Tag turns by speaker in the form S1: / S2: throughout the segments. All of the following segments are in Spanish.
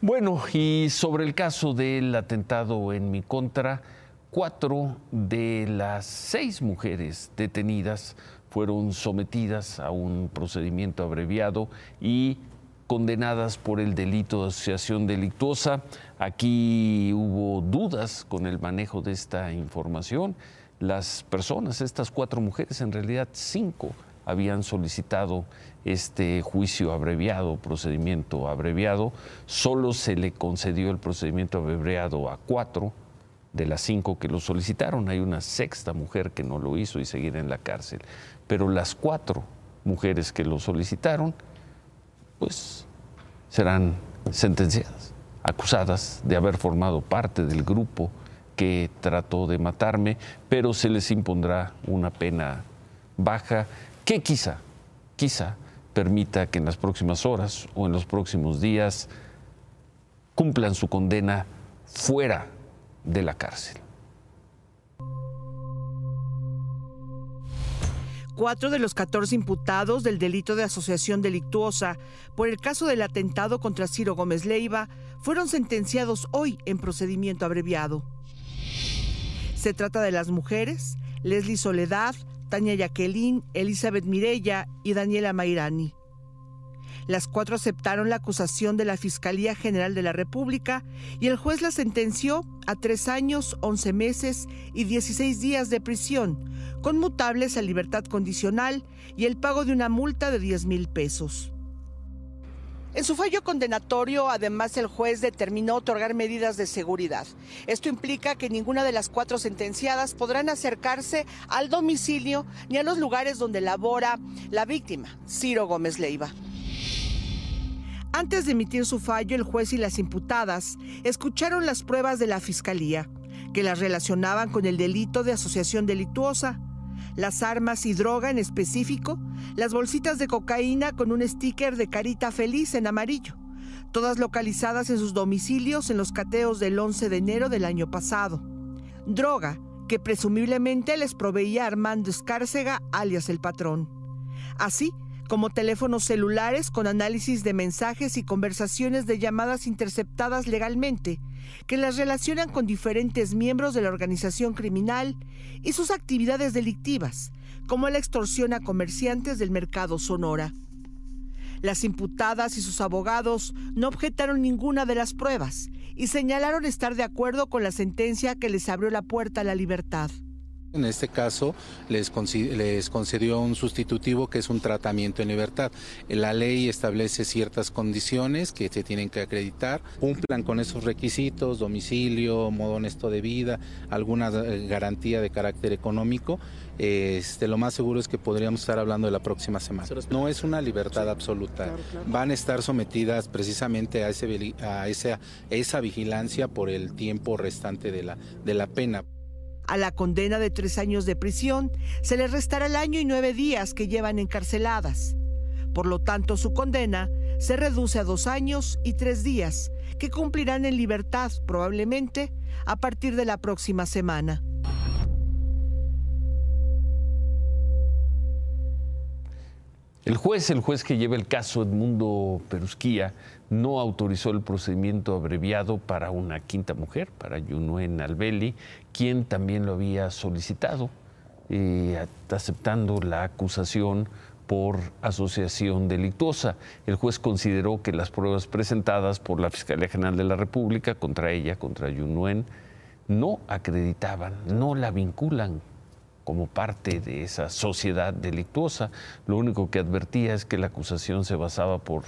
S1: Bueno, y sobre el caso del atentado en mi contra, cuatro de las seis mujeres detenidas fueron sometidas a un procedimiento abreviado y condenadas por el delito de asociación delictuosa. Aquí hubo dudas con el manejo de esta información. Las personas, estas cuatro mujeres, en realidad cinco, habían solicitado este juicio abreviado, procedimiento abreviado. Solo se le concedió el procedimiento abreviado a cuatro de las cinco que lo solicitaron. Hay una sexta mujer que no lo hizo y seguirá en la cárcel. Pero las cuatro mujeres que lo solicitaron, pues serán sentenciadas, acusadas de haber formado parte del grupo que trató de matarme, pero se les impondrá una pena baja que quizá, quizá permita que en las próximas horas o en los próximos días cumplan su condena fuera de la cárcel.
S2: Cuatro de los 14 imputados del delito de asociación delictuosa por el caso del atentado contra Ciro Gómez Leiva fueron sentenciados hoy en procedimiento abreviado. Se trata de las mujeres Leslie Soledad, Tania Jacqueline, Elizabeth Mirella y Daniela Mairani. Las cuatro aceptaron la acusación de la Fiscalía General de la República y el juez la sentenció a tres años, once meses y dieciséis días de prisión, conmutables a libertad condicional y el pago de una multa de diez mil pesos. En su fallo condenatorio, además, el juez determinó otorgar medidas de seguridad. Esto implica que ninguna de las cuatro sentenciadas podrán acercarse al domicilio ni a los lugares donde labora la víctima, Ciro Gómez Leiva. Antes de emitir su fallo, el juez y las imputadas escucharon las pruebas de la fiscalía, que las relacionaban con el delito de asociación delictuosa, las armas y droga en específico, las bolsitas de cocaína con un sticker de carita feliz en amarillo, todas localizadas en sus domicilios en los cateos del 11 de enero del año pasado. Droga que presumiblemente les proveía Armando Escárcega, alias el patrón. Así, como teléfonos celulares con análisis de mensajes y conversaciones de llamadas interceptadas legalmente, que las relacionan con diferentes miembros de la organización criminal y sus actividades delictivas, como la extorsión a comerciantes del mercado Sonora. Las imputadas y sus abogados no objetaron ninguna de las pruebas y señalaron estar de acuerdo con la sentencia que les abrió la puerta a la libertad.
S3: En este caso les, concedió un sustitutivo que es un tratamiento en libertad. La ley establece ciertas condiciones que se tienen que acreditar, cumplan con esos requisitos, domicilio, modo honesto de vida, alguna eh, garantía de carácter económico. Este, lo más seguro es que podríamos estar hablando de la próxima semana. No es una libertad absoluta. Van a estar sometidas precisamente a, ese, a esa, esa vigilancia por el tiempo restante de la, de la pena.
S2: A la condena de tres años de prisión se le restará el año y nueve días que llevan encarceladas. Por lo tanto, su condena se reduce a dos años y tres días, que cumplirán en libertad probablemente a partir de la próxima semana.
S1: El juez, el juez que lleva el caso Edmundo Perusquía, no autorizó el procedimiento abreviado para una quinta mujer, para Yunuen Albeli, quien también lo había solicitado, eh, aceptando la acusación por asociación delictuosa. El juez consideró que las pruebas presentadas por la Fiscalía General de la República contra ella, contra Yunuen, no acreditaban, no la vinculan como parte de esa sociedad delictuosa. Lo único que advertía es que la acusación se basaba por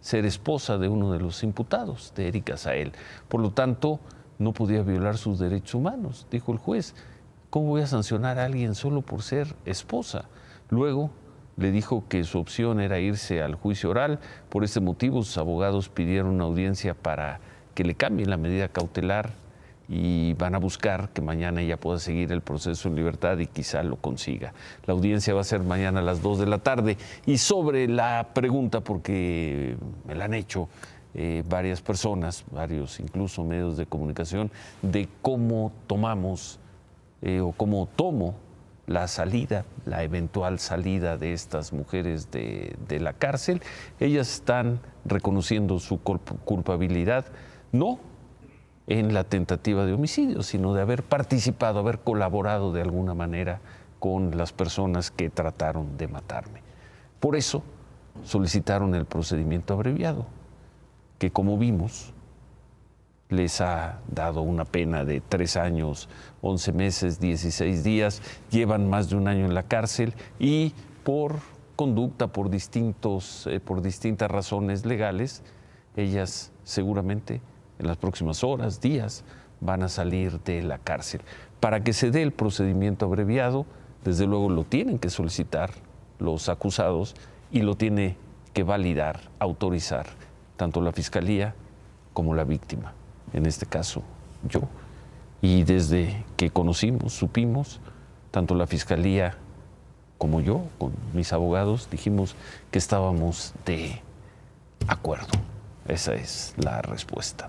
S1: ser esposa de uno de los imputados, de Erika Sael. Por lo tanto, no podía violar sus derechos humanos, dijo el juez. ¿Cómo voy a sancionar a alguien solo por ser esposa? Luego le dijo que su opción era irse al juicio oral. Por ese motivo, sus abogados pidieron una audiencia para que le cambien la medida cautelar y van a buscar que mañana ella pueda seguir el proceso en libertad y quizá lo consiga. La audiencia va a ser mañana a las 2 de la tarde. Y sobre la pregunta, porque me la han hecho eh, varias personas, varios incluso medios de comunicación, de cómo tomamos eh, o cómo tomo la salida, la eventual salida de estas mujeres de, de la cárcel. Ellas están reconociendo su culpabilidad, no en la tentativa de homicidio, sino de haber participado, haber colaborado de alguna manera con las personas que trataron de matarme. Por eso solicitaron el procedimiento abreviado, que como vimos les ha dado una pena de tres años, once meses, dieciséis días, llevan más de un año en la cárcel y por conducta, por, distintos, eh, por distintas razones legales, ellas seguramente en las próximas horas, días, van a salir de la cárcel. Para que se dé el procedimiento abreviado, desde luego lo tienen que solicitar los acusados y lo tiene que validar, autorizar, tanto la fiscalía como la víctima, en este caso yo. Y desde que conocimos, supimos, tanto la fiscalía como yo, con mis abogados, dijimos que estábamos de acuerdo. Esa es la respuesta.